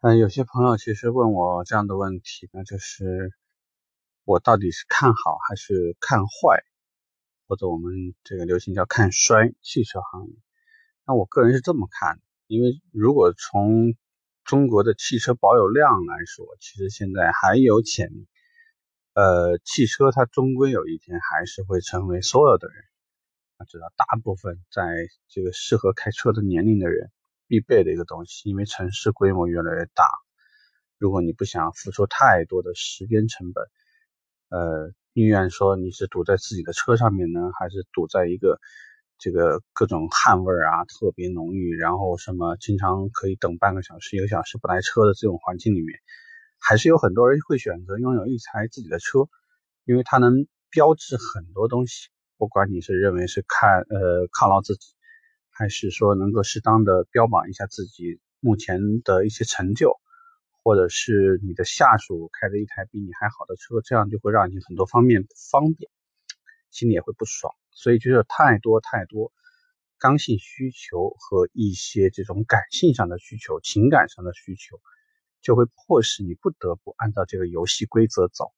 嗯，有些朋友其实问我这样的问题，那就是我到底是看好还是看坏，或者我们这个流行叫看衰汽车行业。那我个人是这么看，因为如果从中国的汽车保有量来说，其实现在还有潜力。呃，汽车它终归有一天还是会成为所有的人，啊，知道大部分在这个适合开车的年龄的人。必备的一个东西，因为城市规模越来越大，如果你不想付出太多的时间成本，呃，宁愿说你是堵在自己的车上面呢，还是堵在一个这个各种汗味啊特别浓郁，然后什么经常可以等半个小时、一个小时不来车的这种环境里面，还是有很多人会选择拥有一台自己的车，因为它能标志很多东西，不管你是认为是看呃犒劳自己。还是说能够适当的标榜一下自己目前的一些成就，或者是你的下属开的一台比你还好的车，这样就会让你很多方面不方便，心里也会不爽。所以就是太多太多刚性需求和一些这种感性上的需求、情感上的需求，就会迫使你不得不按照这个游戏规则走。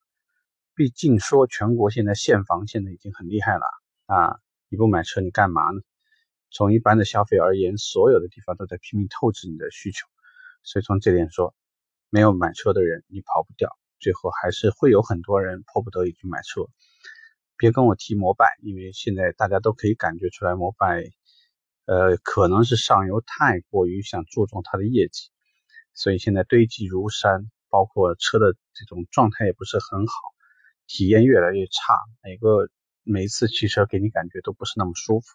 毕竟说全国现在限房现在已经很厉害了啊，你不买车你干嘛呢？从一般的消费而言，所有的地方都在拼命透支你的需求，所以从这点说，没有买车的人你跑不掉，最后还是会有很多人迫不得已去买车。别跟我提摩拜，因为现在大家都可以感觉出来，摩拜，呃，可能是上游太过于想注重它的业绩，所以现在堆积如山，包括车的这种状态也不是很好，体验越来越差，每个每一次骑车给你感觉都不是那么舒服。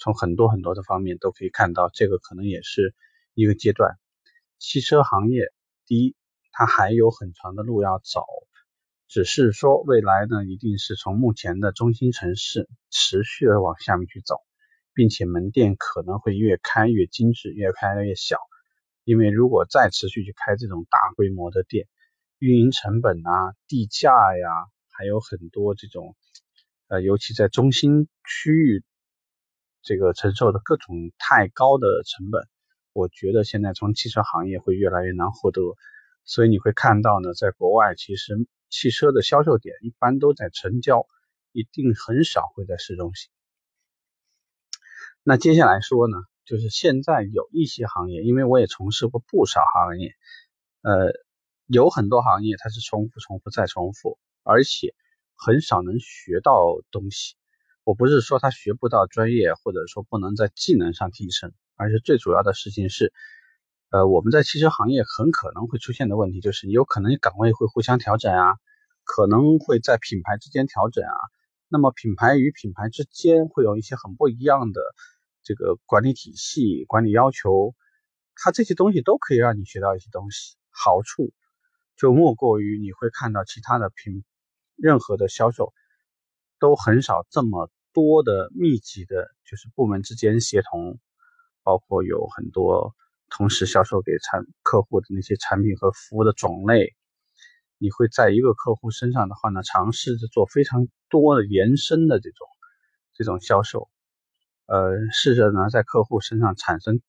从很多很多的方面都可以看到，这个可能也是一个阶段。汽车行业，第一，它还有很长的路要走，只是说未来呢，一定是从目前的中心城市持续的往下面去走，并且门店可能会越开越精致，越开越小。因为如果再持续去开这种大规模的店，运营成本啊、地价呀，还有很多这种，呃，尤其在中心区域。这个承受的各种太高的成本，我觉得现在从汽车行业会越来越难获得，所以你会看到呢，在国外其实汽车的销售点一般都在城郊，一定很少会在市中心。那接下来说呢，就是现在有一些行业，因为我也从事过不少行业，呃，有很多行业它是重复、重复再重复，而且很少能学到东西。我不是说他学不到专业，或者说不能在技能上提升，而是最主要的事情是，呃，我们在汽车行业很可能会出现的问题就是，有可能岗位会互相调整啊，可能会在品牌之间调整啊，那么品牌与品牌之间会有一些很不一样的这个管理体系、管理要求，它这些东西都可以让你学到一些东西，好处就莫过于你会看到其他的品任何的销售。都很少这么多的密集的，就是部门之间协同，包括有很多同时销售给产客户的那些产品和服务的种类，你会在一个客户身上的话呢，尝试着做非常多的延伸的这种这种销售，呃，试着呢在客户身上产生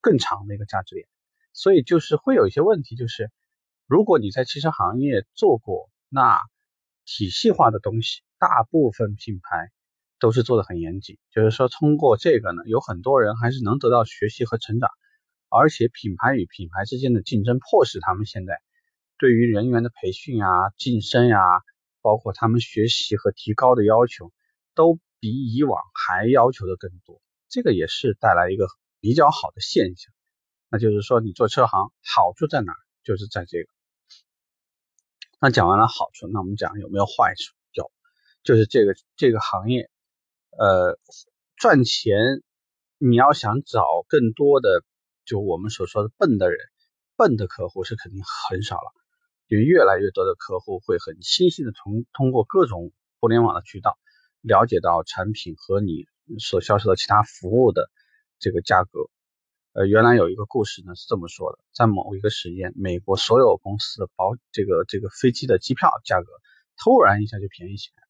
更长的一个价值链，所以就是会有一些问题，就是如果你在汽车行业做过，那体系化的东西。大部分品牌都是做的很严谨，就是说通过这个呢，有很多人还是能得到学习和成长，而且品牌与品牌之间的竞争迫使他们现在对于人员的培训啊、晋升呀，包括他们学习和提高的要求，都比以往还要求的更多。这个也是带来一个比较好的现象，那就是说你做车行好处在哪？就是在这个。那讲完了好处，那我们讲有没有坏处？有就是这个这个行业，呃，赚钱，你要想找更多的，就我们所说的笨的人，笨的客户是肯定很少了，因为越来越多的客户会很清晰的从通过各种互联网的渠道了解到产品和你所销售的其他服务的这个价格。呃，原来有一个故事呢是这么说的，在某一个时间，美国所有公司的保这个这个飞机的机票价格突然一下就便宜起来。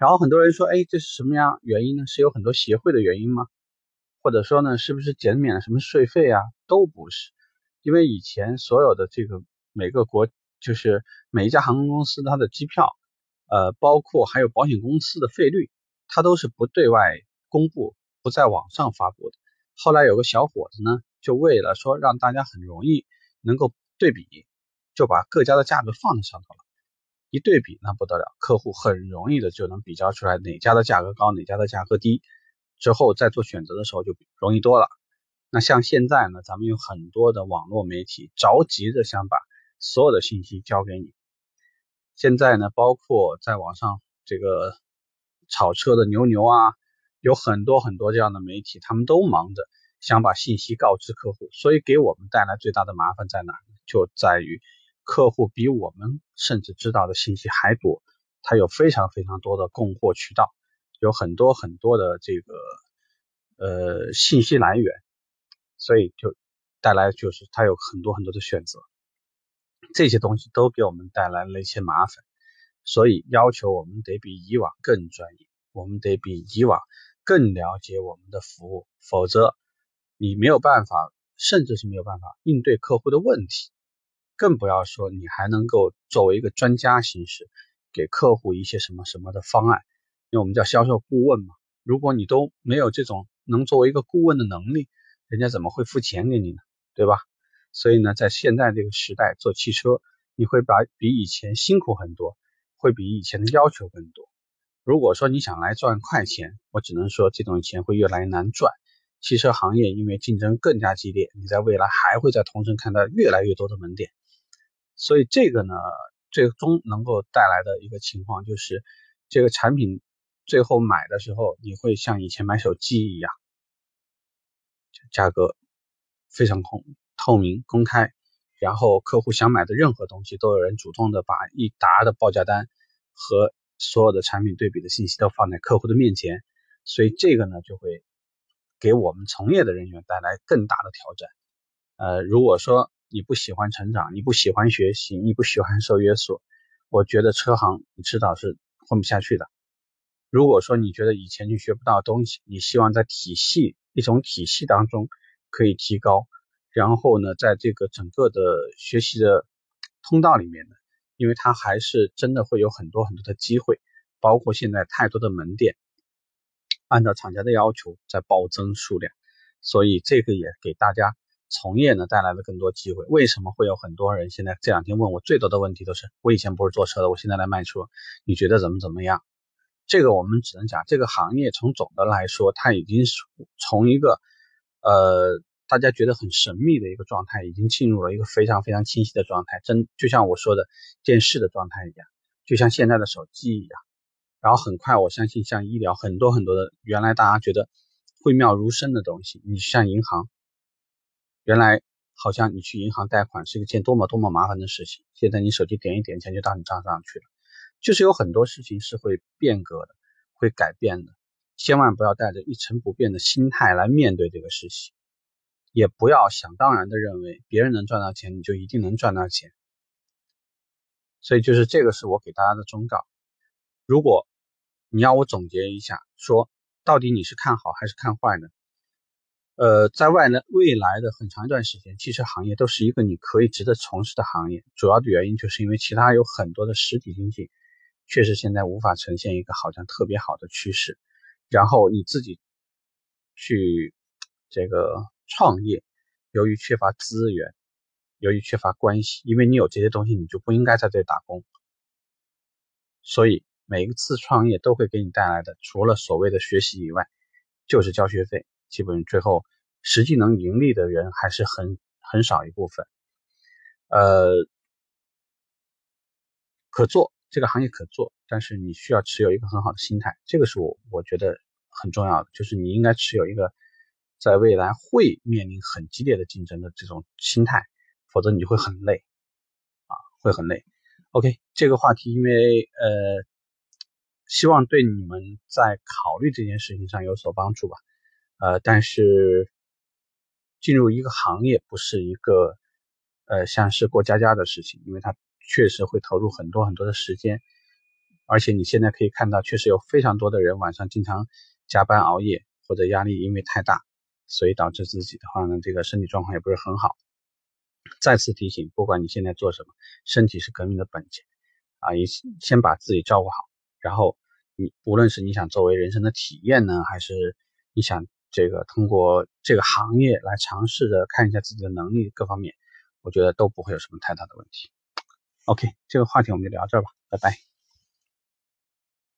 然后很多人说，哎，这是什么样原因呢？是有很多协会的原因吗？或者说呢，是不是减免了什么税费啊？都不是，因为以前所有的这个每个国，就是每一家航空公司它的机票，呃，包括还有保险公司的费率，它都是不对外公布、不在网上发布的。后来有个小伙子呢，就为了说让大家很容易能够对比，就把各家的价格放在上头了。一对比那不得了，客户很容易的就能比较出来哪家的价格高，哪家的价格低，之后再做选择的时候就容易多了。那像现在呢，咱们有很多的网络媒体着急的想把所有的信息交给你。现在呢，包括在网上这个炒车的牛牛啊，有很多很多这样的媒体，他们都忙着想把信息告知客户，所以给我们带来最大的麻烦在哪？就在于。客户比我们甚至知道的信息还多，他有非常非常多的供货渠道，有很多很多的这个呃信息来源，所以就带来就是他有很多很多的选择，这些东西都给我们带来了一些麻烦，所以要求我们得比以往更专业，我们得比以往更了解我们的服务，否则你没有办法，甚至是没有办法应对客户的问题。更不要说你还能够作为一个专家形式，给客户一些什么什么的方案，因为我们叫销售顾问嘛。如果你都没有这种能作为一个顾问的能力，人家怎么会付钱给你呢？对吧？所以呢，在现在这个时代做汽车，你会把比以前辛苦很多，会比以前的要求更多。如果说你想来赚快钱，我只能说这种钱会越来越难赚。汽车行业因为竞争更加激烈，你在未来还会在同城看到越来越多的门店。所以这个呢，最终能够带来的一个情况就是，这个产品最后买的时候，你会像以前买手机一样，价格非常空透明公开，然后客户想买的任何东西，都有人主动的把一沓的报价单和所有的产品对比的信息都放在客户的面前。所以这个呢，就会给我们从业的人员带来更大的挑战。呃，如果说，你不喜欢成长，你不喜欢学习，你不喜欢受约束，我觉得车行你迟早是混不下去的。如果说你觉得以前你学不到东西，你希望在体系一种体系当中可以提高，然后呢，在这个整个的学习的通道里面呢，因为它还是真的会有很多很多的机会，包括现在太多的门店按照厂家的要求在暴增数量，所以这个也给大家。从业呢带来了更多机会。为什么会有很多人现在这两天问我最多的问题都是：我以前不是做车的，我现在来卖车，你觉得怎么怎么样？这个我们只能讲，这个行业从总的来说，它已经是从一个呃大家觉得很神秘的一个状态，已经进入了一个非常非常清晰的状态。真就像我说的电视的状态一样，就像现在的手机一样。然后很快，我相信像医疗很多很多的原来大家觉得讳妙如深的东西，你像银行。原来好像你去银行贷款是一件多么多么麻烦的事情，现在你手机点一点，钱就到你账上去了。就是有很多事情是会变革的，会改变的，千万不要带着一成不变的心态来面对这个事情，也不要想当然的认为别人能赚到钱，你就一定能赚到钱。所以就是这个是我给大家的忠告。如果你要我总结一下，说到底你是看好还是看坏呢？呃，在外呢，未来的很长一段时间，汽车行业都是一个你可以值得从事的行业。主要的原因就是因为其他有很多的实体经济，确实现在无法呈现一个好像特别好的趋势。然后你自己去这个创业，由于缺乏资源，由于缺乏关系，因为你有这些东西，你就不应该在这里打工。所以每一次创业都会给你带来的，除了所谓的学习以外，就是交学费。基本最后实际能盈利的人还是很很少一部分，呃，可做这个行业可做，但是你需要持有一个很好的心态，这个是我我觉得很重要的，就是你应该持有一个在未来会面临很激烈的竞争的这种心态，否则你会很累啊，会很累。OK，这个话题因为呃，希望对你们在考虑这件事情上有所帮助吧。呃，但是进入一个行业不是一个呃像是过家家的事情，因为它确实会投入很多很多的时间，而且你现在可以看到，确实有非常多的人晚上经常加班熬夜，或者压力因为太大，所以导致自己的话呢，这个身体状况也不是很好。再次提醒，不管你现在做什么，身体是革命的本钱啊！你先把自己照顾好，然后你无论是你想作为人生的体验呢，还是你想这个通过这个行业来尝试着看一下自己的能力各方面，我觉得都不会有什么太大的问题。OK，这个话题我们就聊这儿吧，拜拜。